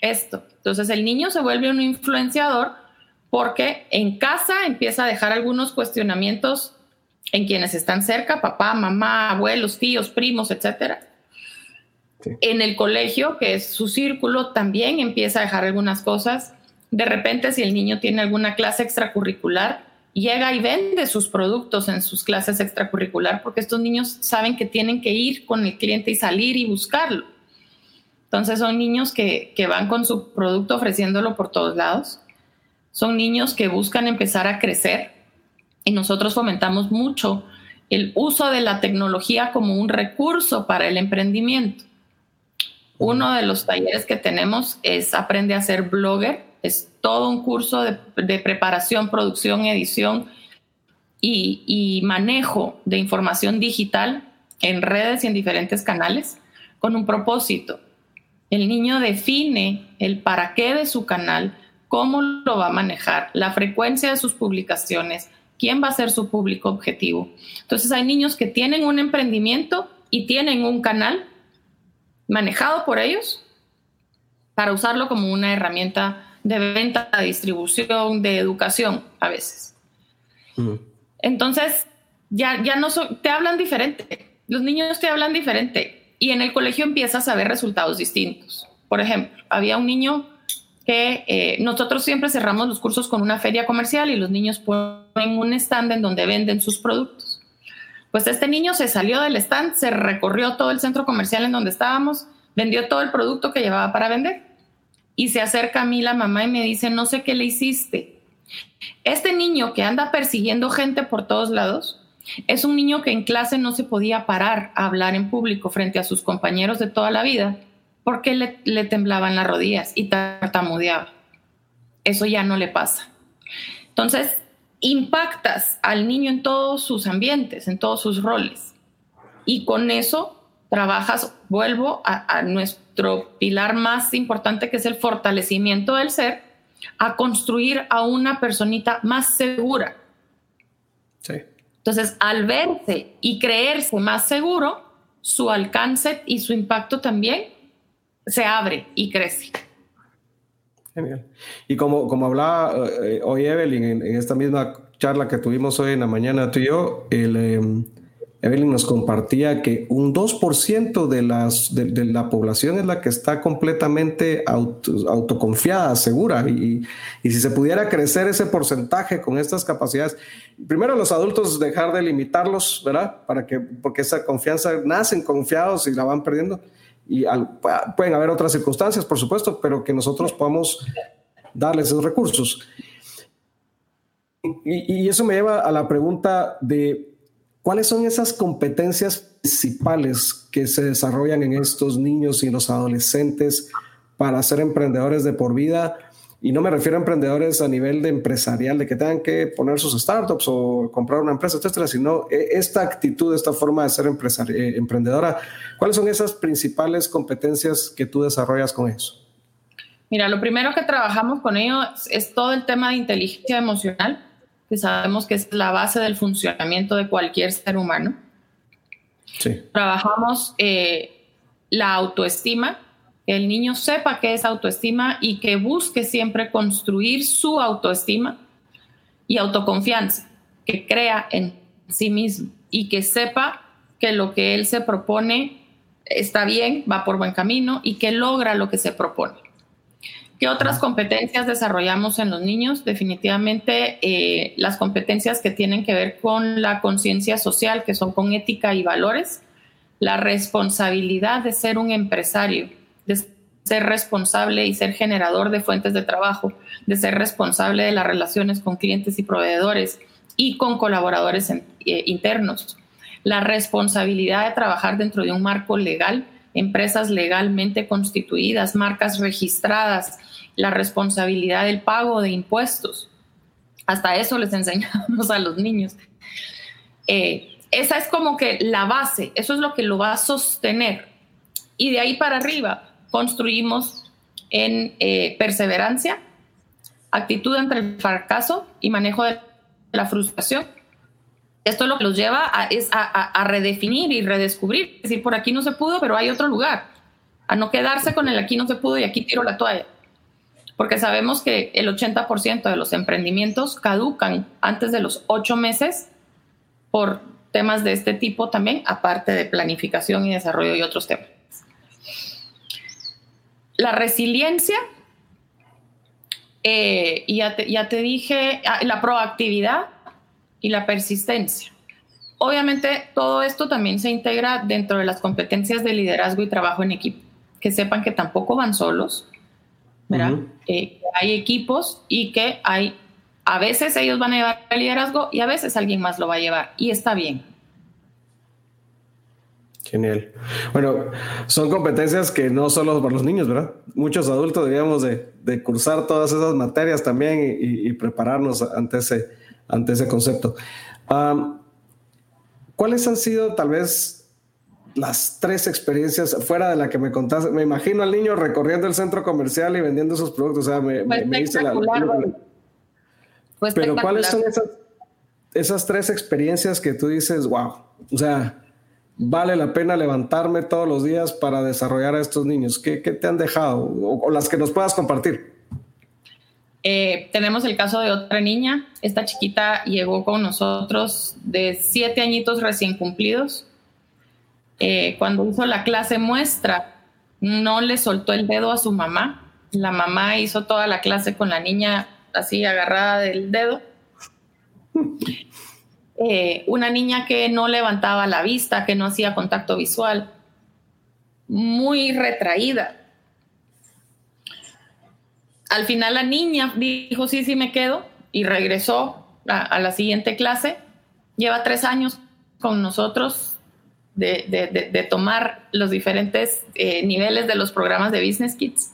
Speaker 2: esto. Entonces el niño se vuelve un influenciador porque en casa empieza a dejar algunos cuestionamientos en quienes están cerca, papá, mamá, abuelos, tíos, primos, etcétera. En el colegio, que es su círculo, también empieza a dejar algunas cosas. De repente, si el niño tiene alguna clase extracurricular, llega y vende sus productos en sus clases extracurricular porque estos niños saben que tienen que ir con el cliente y salir y buscarlo. Entonces son niños que, que van con su producto ofreciéndolo por todos lados. Son niños que buscan empezar a crecer y nosotros fomentamos mucho el uso de la tecnología como un recurso para el emprendimiento. Uno de los talleres que tenemos es Aprende a ser blogger. Es todo un curso de, preparación, producción, edición y, y, manejo de información digital en redes y en diferentes canales con un propósito. El niño define el para qué de su canal, cómo lo va a manejar, la frecuencia de sus publicaciones, quién va a ser su público objetivo. Entonces hay niños que tienen un emprendimiento y tienen un canal manejado por ellos para usarlo como una herramienta de venta, de distribución, de educación a veces. Entonces, ya, ya no te hablan diferente. Los niños te hablan diferente y en el colegio empiezas a ver resultados distintos. Por ejemplo, había un niño eh, nosotros siempre cerramos los cursos con una feria comercial y los niños ponen un stand en donde venden sus productos. Pues este niño se salió del stand, se recorrió todo el centro comercial en donde estábamos, vendió todo el producto que llevaba para vender. Y se acerca a mí la mamá y me dice, no sé qué le hiciste. Este niño que anda persiguiendo gente por todos lados, es un niño que en clase no se podía parar a hablar en público frente a sus compañeros de toda la vida porque le, le temblaban las rodillas y tartamudeaba. Eso ya no le pasa. Entonces, impactas al niño en todos sus ambientes, en todos sus roles. Y con eso trabajas, vuelvo a, nuestro pilar más importante, que es el fortalecimiento del ser, a construir a una personita más segura. Sí. Entonces, al verse y creerse más seguro, su alcance y su impacto también se abre y crece.
Speaker 1: Genial. Y como, como hablaba eh, hoy Evelyn en, esta misma charla que tuvimos hoy en la mañana tú y yo, em, Evelyn nos compartía que un 2% de, las, de, la población es la que está completamente autoconfiada, segura. Y, y, si se pudiera crecer ese porcentaje con estas capacidades, primero los adultos dejar de limitarlos, ¿verdad? Para que, porque esa confianza nacen confiados y la van perdiendo y pueden haber otras circunstancias, por supuesto, pero que nosotros podamos darles esos recursos. Y, eso me lleva a la pregunta de cuáles son esas competencias principales que se desarrollan en estos niños y los adolescentes para ser emprendedores de por vida y no me refiero a emprendedores a nivel de empresarial, de que tengan que poner sus startups o comprar una empresa, etcétera, sino eh, esta actitud, esta forma de ser eh, emprendedora. ¿Cuáles son esas principales competencias que tú desarrollas con eso?
Speaker 2: Mira, lo primero que trabajamos con ellos es todo el tema de inteligencia emocional, que sabemos que es la base del funcionamiento de cualquier ser humano. Sí. Trabajamos eh, la autoestima, que el niño sepa qué es autoestima y que busque siempre construir su autoestima y autoconfianza, que crea en sí mismo y que sepa que lo que él se propone está bien, va por buen camino y que logra lo que se propone. ¿Qué otras competencias desarrollamos en los niños? Definitivamente eh, las competencias que tienen que ver con la conciencia social, que son con ética y valores, la responsabilidad de ser un empresario, de ser responsable y ser generador de fuentes de trabajo, de ser responsable de las relaciones con clientes y proveedores y con colaboradores eh, internos. La responsabilidad de trabajar dentro de un marco legal, empresas legalmente constituidas, marcas registradas, la responsabilidad del pago de impuestos. Hasta eso les enseñamos a los niños. Eh, esa es como que la base, eso es lo que lo va a sostener. Y de ahí para arriba construimos en eh, perseverancia, actitud entre el fracaso y manejo de la frustración. Esto lo que los lleva a, es a, redefinir y redescubrir. Es decir, por aquí no se pudo, pero hay otro lugar. A no quedarse con el aquí no se pudo y aquí tiro la toalla. Porque sabemos que el 80% de los emprendimientos caducan antes de los ocho meses por temas de este tipo también, aparte de planificación y desarrollo y otros temas. La resiliencia, eh, ya, te, ya te dije, ah, la proactividad y la persistencia. Obviamente todo esto también se integra dentro de las competencias de liderazgo y trabajo en equipo. Que sepan que tampoco van solos, ¿verdad? Eh, hay equipos y que hay, a veces ellos van a llevar el liderazgo y a veces alguien más lo va a llevar y está bien.
Speaker 1: Genial. Bueno, son competencias que no solo para los niños, ¿verdad? Muchos adultos deberíamos de, cursar todas esas materias también y, prepararnos ante ese, ante ese concepto. ¿Cuáles han sido tal vez las tres experiencias fuera de la que me contaste? Me imagino al niño recorriendo el centro comercial y vendiendo esos productos. O sea, me, dice la... Pero ¿cuáles son esas, esas tres experiencias que tú dices, wow? O sea, vale la pena levantarme todos los días para desarrollar a estos niños? ¿Qué, te han dejado o, las que nos puedas compartir?
Speaker 2: Eh, tenemos el caso de otra niña. Esta chiquita llegó con nosotros de siete añitos recién cumplidos. Eh, cuando hizo la clase muestra, no le soltó el dedo a su mamá. La mamá hizo toda la clase con la niña así agarrada del dedo. Eh, una niña que no levantaba la vista, que no hacía contacto visual, muy retraída. Al final la niña dijo, sí, sí me quedo y regresó a, la siguiente clase. Lleva tres años con nosotros de, tomar los diferentes eh, niveles de los programas de Business Kids.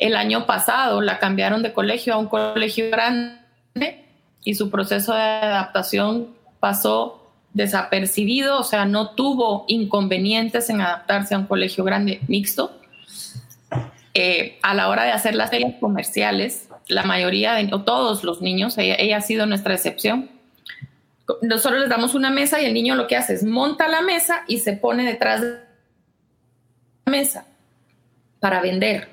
Speaker 2: El año pasado la cambiaron de colegio a un colegio grande y su proceso de adaptación pasó desapercibido, o sea, no tuvo inconvenientes en adaptarse a un colegio grande mixto. Eh, a la hora de hacer las ferias comerciales, la mayoría, de, o todos los niños, ella, ha sido nuestra excepción. Nosotros les damos una mesa y el niño lo que hace es monta la mesa y se pone detrás de la mesa para vender.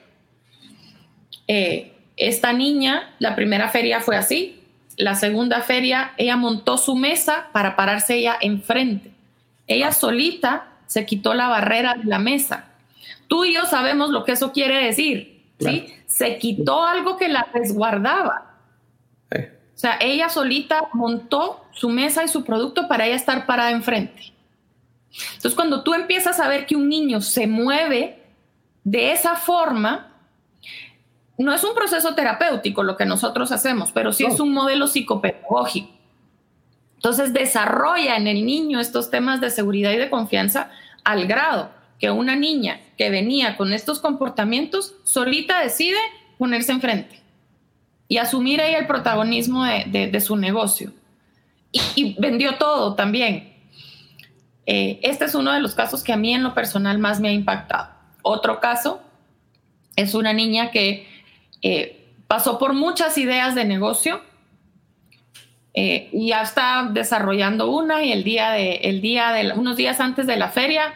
Speaker 2: Eh, esta niña, la primera feria fue así, la segunda feria, ella montó su mesa para pararse ella enfrente. Ella solita se quitó la barrera de la mesa. Tú y yo sabemos lo que eso quiere decir, ¿sí? Se quitó algo que la resguardaba. O sea, ella solita montó su mesa y su producto para ella estar parada enfrente. Entonces, cuando tú empiezas a ver que un niño se mueve de esa forma, no es un proceso terapéutico lo que nosotros hacemos, pero sí es un modelo psicopedagógico. Entonces desarrolla en el niño estos temas de seguridad y de confianza al grado que una niña que venía con estos comportamientos solita decide ponerse enfrente y asumir ahí el protagonismo de, su negocio. Y, vendió todo también. Eh, este es uno de los casos que a mí en lo personal más me ha impactado. Otro caso es una niña que eh, pasó por muchas ideas de negocio eh, y ya está desarrollando una y el día de, el día de unos días antes de la feria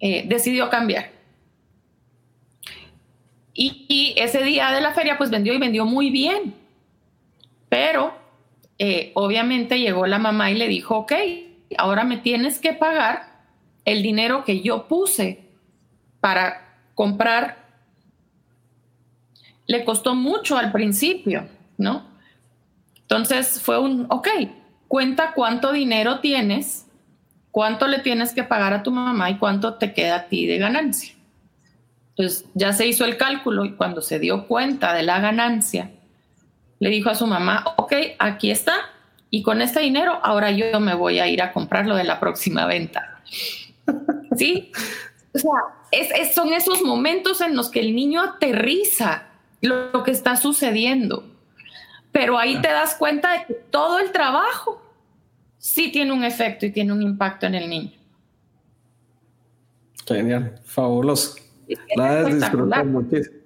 Speaker 2: eh, decidió cambiar. Y, ese día de la feria pues vendió y vendió muy bien. Pero obviamente llegó la mamá y le dijo, ok, ahora me tienes que pagar el dinero que yo puse para comprar le costó mucho al principio, ¿no? Entonces fue un, ok, cuenta cuánto dinero tienes, cuánto le tienes que pagar a tu mamá y cuánto te queda a ti de ganancia. Entonces ya se hizo el cálculo y cuando se dio cuenta de la ganancia, le dijo a su mamá, ok, aquí está, y con este dinero ahora yo me voy a ir a comprar lo de la próxima venta. ¿Sí? O sea, son esos momentos en los que el niño aterriza lo que está sucediendo. Pero ahí te das cuenta de que todo el trabajo sí tiene un efecto y tiene un impacto en el niño.
Speaker 1: Genial, fabuloso. La muchísimo.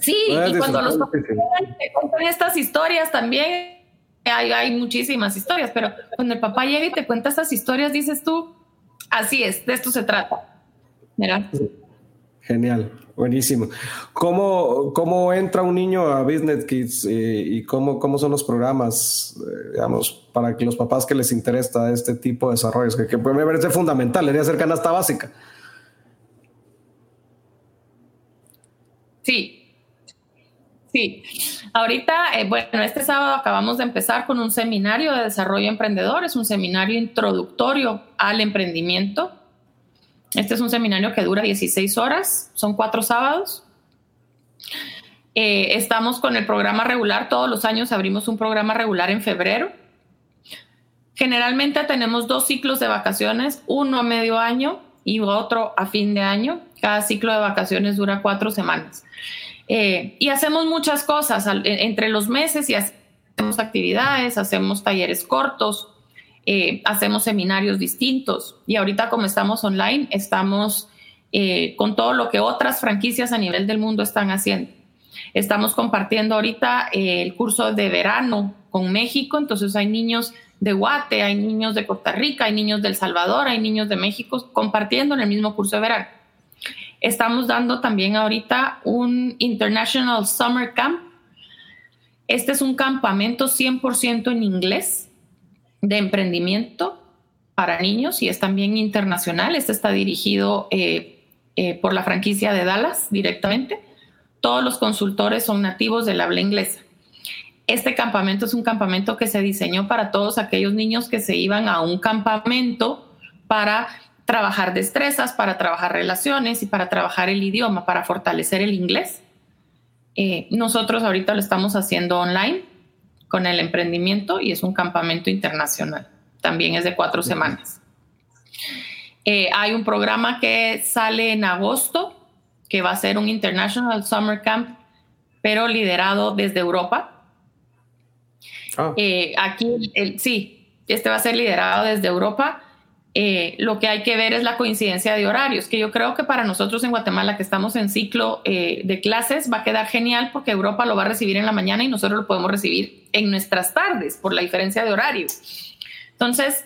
Speaker 2: Sí, y cuando los papás te cuentan estas historias también, hay, hay muchísimas historias, pero cuando el papá llega y te cuenta estas historias, dices tú, así es, de esto se trata. Mira.
Speaker 1: Genial, buenísimo. ¿Cómo, ¿Cómo entra un niño a Business Kids eh, y cómo, cómo son los programas, eh, digamos, para que los papás que les interesa este tipo de desarrollos, que, que me parece fundamental, debería ser canasta básica?
Speaker 2: Sí, sí. Ahorita, eh, bueno, este sábado acabamos de empezar con un seminario de desarrollo emprendedor, es un seminario introductorio al emprendimiento este es un seminario que dura 16 horas, son cuatro sábados. Eh, estamos con el programa regular, todos los años abrimos un programa regular en febrero. Generalmente tenemos dos ciclos de vacaciones, uno a medio año y otro a fin de año. Cada ciclo de vacaciones dura cuatro semanas. Eh, y hacemos muchas cosas entre los meses y hacemos actividades, hacemos talleres cortos, eh, hacemos seminarios distintos y ahorita como estamos online, estamos eh, con todo lo que otras franquicias a nivel del mundo están haciendo. Estamos compartiendo ahorita eh, el curso de verano con México, entonces hay niños de Guate, hay niños de Costa Rica, hay niños del Salvador, hay niños de México compartiendo en el mismo curso de verano. Estamos dando también ahorita un International Summer Camp. Este es un campamento 100% en inglés de emprendimiento para niños y es también internacional. Este está dirigido eh, eh, por la franquicia de Dallas directamente. Todos los consultores son nativos del habla inglesa. Este campamento es un campamento que se diseñó para todos aquellos niños que se iban a un campamento para trabajar destrezas, para trabajar relaciones y para trabajar el idioma, para fortalecer el inglés. Eh, nosotros ahorita lo estamos haciendo online con el emprendimiento y es un campamento internacional. También es de cuatro semanas. Eh, hay un programa que sale en agosto, que va a ser un International Summer Camp, pero liderado desde Europa. Ah. Eh, aquí, el, sí, este va a ser liderado desde Europa eh, lo que hay que ver es la coincidencia de horarios, que yo creo que para nosotros en Guatemala, que estamos en ciclo eh, de clases, va a quedar genial porque Europa lo va a recibir en la mañana y nosotros lo podemos recibir en nuestras tardes por la diferencia de horario. Entonces,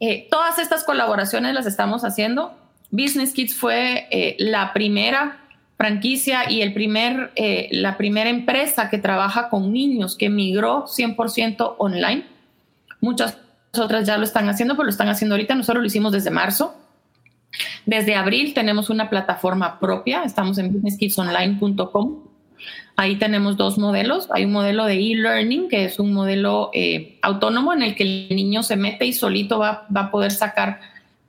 Speaker 2: eh, todas estas colaboraciones las estamos haciendo. Business Kids fue la primera franquicia y el primer, la primera empresa que trabaja con niños que migró 100% online. Muchas otras ya lo están haciendo, pero lo están haciendo ahorita. Nosotros lo hicimos desde marzo. Desde abril tenemos una plataforma propia. Estamos en businesskidsonline.com. Ahí tenemos dos modelos. Hay un modelo de e-learning, que es un modelo eh, autónomo en el que el niño se mete y solito va, va a poder sacar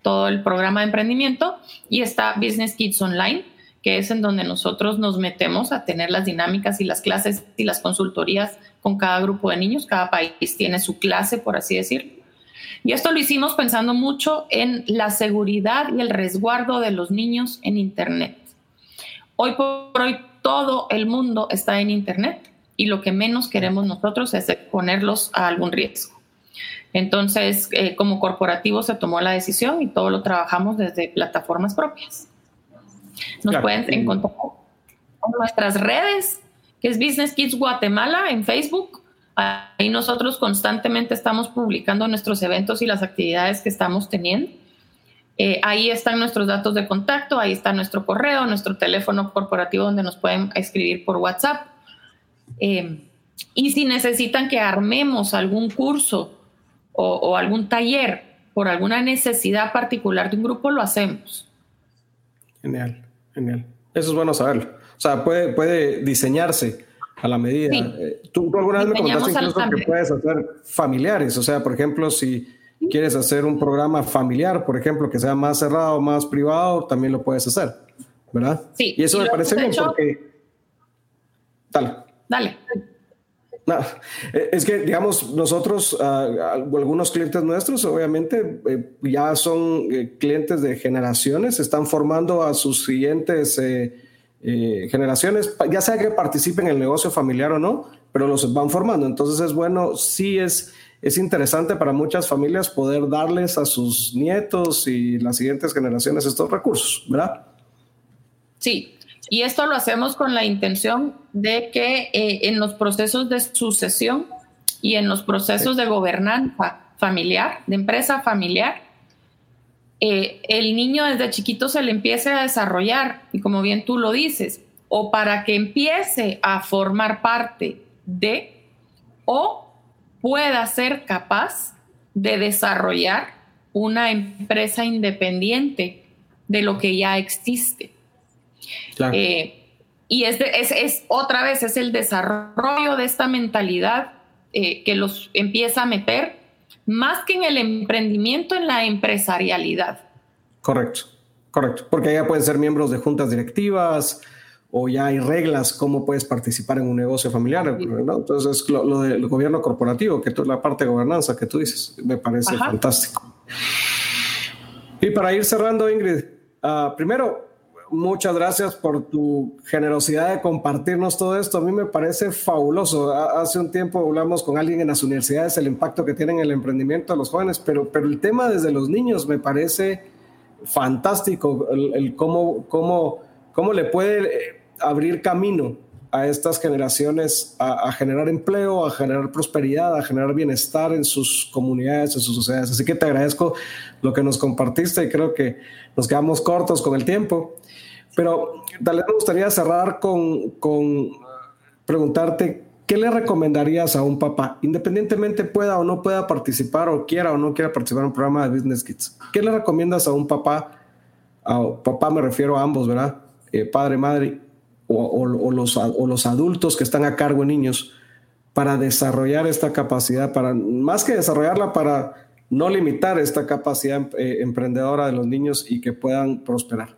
Speaker 2: todo el programa de emprendimiento. Y está Business Kids Online, que es en donde nosotros nos metemos a tener las dinámicas y las clases y las consultorías con cada grupo de niños. Cada país tiene su clase, por así decirlo. Y esto lo hicimos pensando mucho en la seguridad y el resguardo de los niños en Internet. Hoy por hoy todo el mundo está en Internet y lo que menos queremos nosotros es ponerlos a algún riesgo. Entonces, eh, como corporativo se tomó la decisión y todo lo trabajamos desde plataformas propias. Nos pueden encontrar en nuestras redes, que es Business Kids Guatemala en Facebook, Ahí nosotros constantemente estamos publicando nuestros eventos y las actividades que estamos teniendo. Eh, ahí están nuestros datos de contacto, ahí está nuestro correo, nuestro teléfono corporativo donde nos pueden escribir por WhatsApp. Eh, y si necesitan que armemos algún curso o, o, algún taller por alguna necesidad particular de un grupo, lo hacemos.
Speaker 1: Genial, genial. Eso es bueno saberlo. O sea, puede, puede diseñarse a la medida. Eh, tú, alguna vez me contaste incluso que puedes hacer familiares, o sea, por ejemplo, si quieres hacer un programa familiar, por ejemplo, que sea más cerrado, más privado, también lo puedes hacer, ¿verdad?
Speaker 2: Sí.
Speaker 1: Y eso me parece bien porque... Dale.
Speaker 2: Dale.
Speaker 1: Eh, es que, digamos, nosotros, ah, algunos clientes nuestros, obviamente, eh, ya son clientes de generaciones, están formando a sus siguientes eh, generaciones, ya sea que participen en el negocio familiar o no, pero los van formando. Entonces es bueno, sí es, es interesante para muchas familias poder darles a sus nietos y las siguientes generaciones estos recursos, ¿verdad?
Speaker 2: Sí, y esto lo hacemos con la intención de que eh, en los procesos de sucesión y en los procesos de gobernanza familiar, de empresa familiar, eh, el niño desde chiquito se le empiece a desarrollar, y como bien tú lo dices, o para que empiece a formar parte de, o pueda ser capaz de desarrollar una empresa independiente de lo que ya existe. Eh, y es, es, otra vez, es el desarrollo de esta mentalidad eh, que los empieza a meter más que en el emprendimiento, en la empresarialidad.
Speaker 1: Correcto, correcto, porque ya pueden ser miembros de juntas directivas o ya hay reglas cómo puedes participar en un negocio familiar. Entonces, lo, del gobierno corporativo, que es la parte de gobernanza que tú dices, me parece fantástico. Y para ir cerrando, Ingrid, uh, primero, muchas gracias por tu generosidad de compartirnos todo esto. A mí me parece fabuloso. Hace un tiempo hablamos con alguien en las universidades el impacto que tienen el emprendimiento de los jóvenes, pero, pero el tema desde los niños me parece fantástico, el, cómo, cómo, cómo le puede eh, abrir camino a estas generaciones a, generar empleo, a generar prosperidad, a generar bienestar en sus comunidades, en sus sociedades. Así que te agradezco lo que nos compartiste y creo que nos quedamos cortos con el tiempo. Pero tal vez me gustaría cerrar con, con preguntarte, ¿qué le recomendarías a un papá, independientemente pueda o no pueda participar o quiera o no quiera participar en un programa de Business Kids? ¿Qué le recomiendas a un papá? A papá me refiero a ambos, ¿verdad? Eh, padre, madre o, o, los, o los adultos que están a cargo de niños para desarrollar esta capacidad, para más que desarrollarla, para no limitar esta capacidad eh, emprendedora de los niños y que puedan prosperar.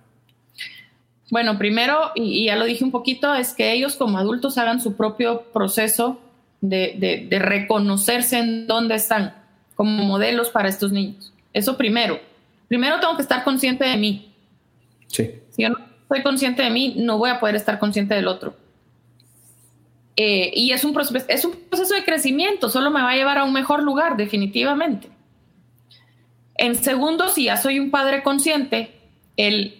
Speaker 2: Bueno, primero, y, ya lo dije un poquito, es que ellos como adultos hagan su propio proceso de, reconocerse en dónde están como modelos para estos niños. Eso primero. Primero tengo que estar consciente de mí.
Speaker 1: Sí.
Speaker 2: Si yo no estoy consciente de mí, no voy a poder estar consciente del otro. Eh, y es un, proceso, es un proceso de crecimiento, solo me va a llevar a un mejor lugar, definitivamente. En segundo, si ya soy un padre consciente, el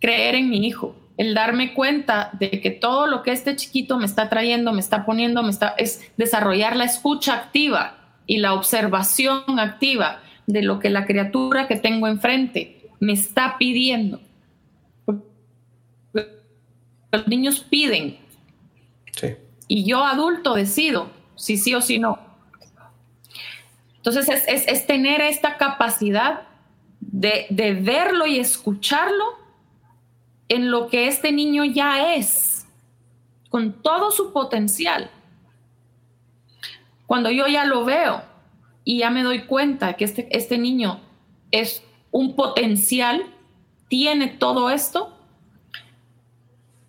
Speaker 2: creer en mi hijo, el darme cuenta de que todo lo que este chiquito me está trayendo, me está poniendo, me está, es desarrollar la escucha activa y la observación activa de lo que la criatura que tengo enfrente me está pidiendo. Los niños piden. Y yo adulto decido si sí o si no. Entonces es, tener esta capacidad de, de verlo y escucharlo en lo que este niño ya es, con todo su potencial. Cuando yo ya lo veo y ya me doy cuenta que este, este niño es un potencial, tiene todo esto,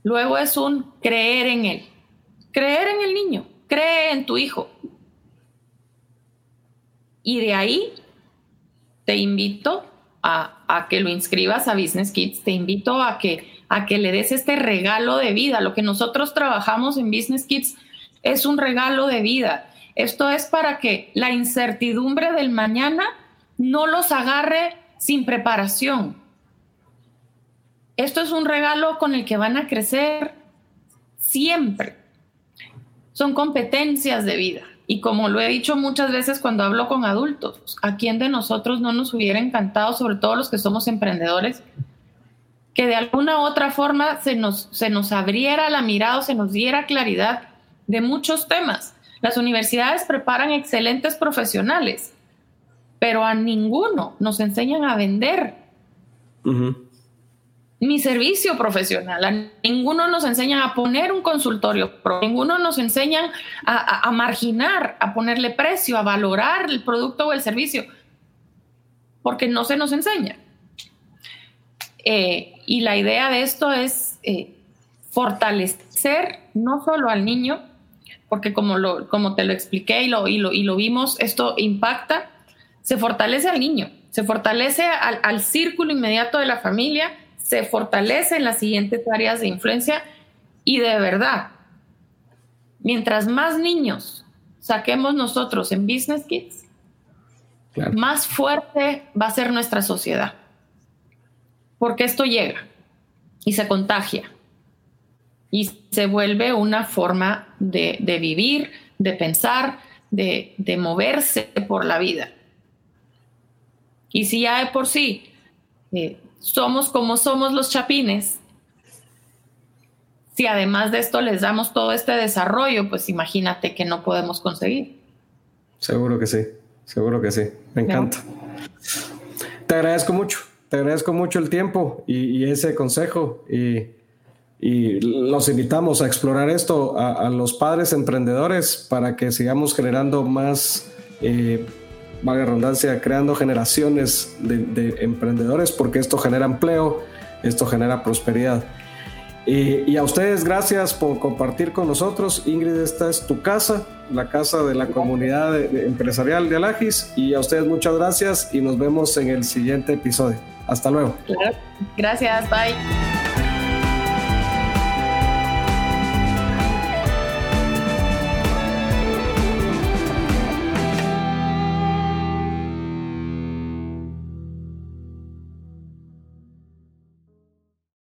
Speaker 2: luego es un creer en él. Creer en el niño, cree en tu hijo. Y de ahí te invito a, que lo inscribas a Business Kids, te invito a que, a que le des este regalo de vida. Lo que nosotros trabajamos en Business Kids es un regalo de vida. Esto es para que la incertidumbre del mañana no los agarre sin preparación. Esto es un regalo con el que van a crecer siempre. Son competencias de vida. Y como lo he dicho muchas veces cuando hablo con adultos, ¿a quién de nosotros no nos hubiera encantado, sobre todo los que somos emprendedores, que de alguna u otra forma se nos, se nos abriera la mirada o se nos diera claridad de muchos temas? Las universidades preparan excelentes profesionales, pero a ninguno nos enseñan a vender mi servicio profesional. A ninguno nos enseñan a poner un consultorio, ninguno nos enseñan a, marginar, a ponerle precio, a valorar el producto o el servicio, porque no se nos enseña. Eh, y la idea de esto es eh, fortalecer no solo al niño, porque como, lo, como te lo expliqué y lo, y, lo, y lo vimos, esto impacta, se fortalece al niño, se fortalece al, al círculo inmediato de la familia, se fortalece en las siguientes áreas de influencia y de verdad, mientras más niños saquemos nosotros en Business Kids, más fuerte va a ser nuestra sociedad. Porque esto llega y se contagia y se vuelve una forma de, vivir, de pensar, de, moverse por la vida. Y si ya de por sí eh, somos como somos los chapines, si además de esto les damos todo este desarrollo, pues imagínate que no podemos conseguir.
Speaker 1: Seguro que sí, seguro que sí, me encanta. Te agradezco mucho, te agradezco mucho el tiempo y, ese consejo y, los invitamos a explorar esto a, los padres emprendedores para que sigamos generando más... Eh, valga redundancia, creando generaciones de, emprendedores, porque esto genera empleo, esto genera prosperidad. Y, a ustedes, gracias por compartir con nosotros. Ingrid, esta es tu casa, la casa de la comunidad empresarial de Alagis. Y a ustedes, muchas gracias y nos vemos en el siguiente episodio. Hasta luego.
Speaker 2: Gracias, bye.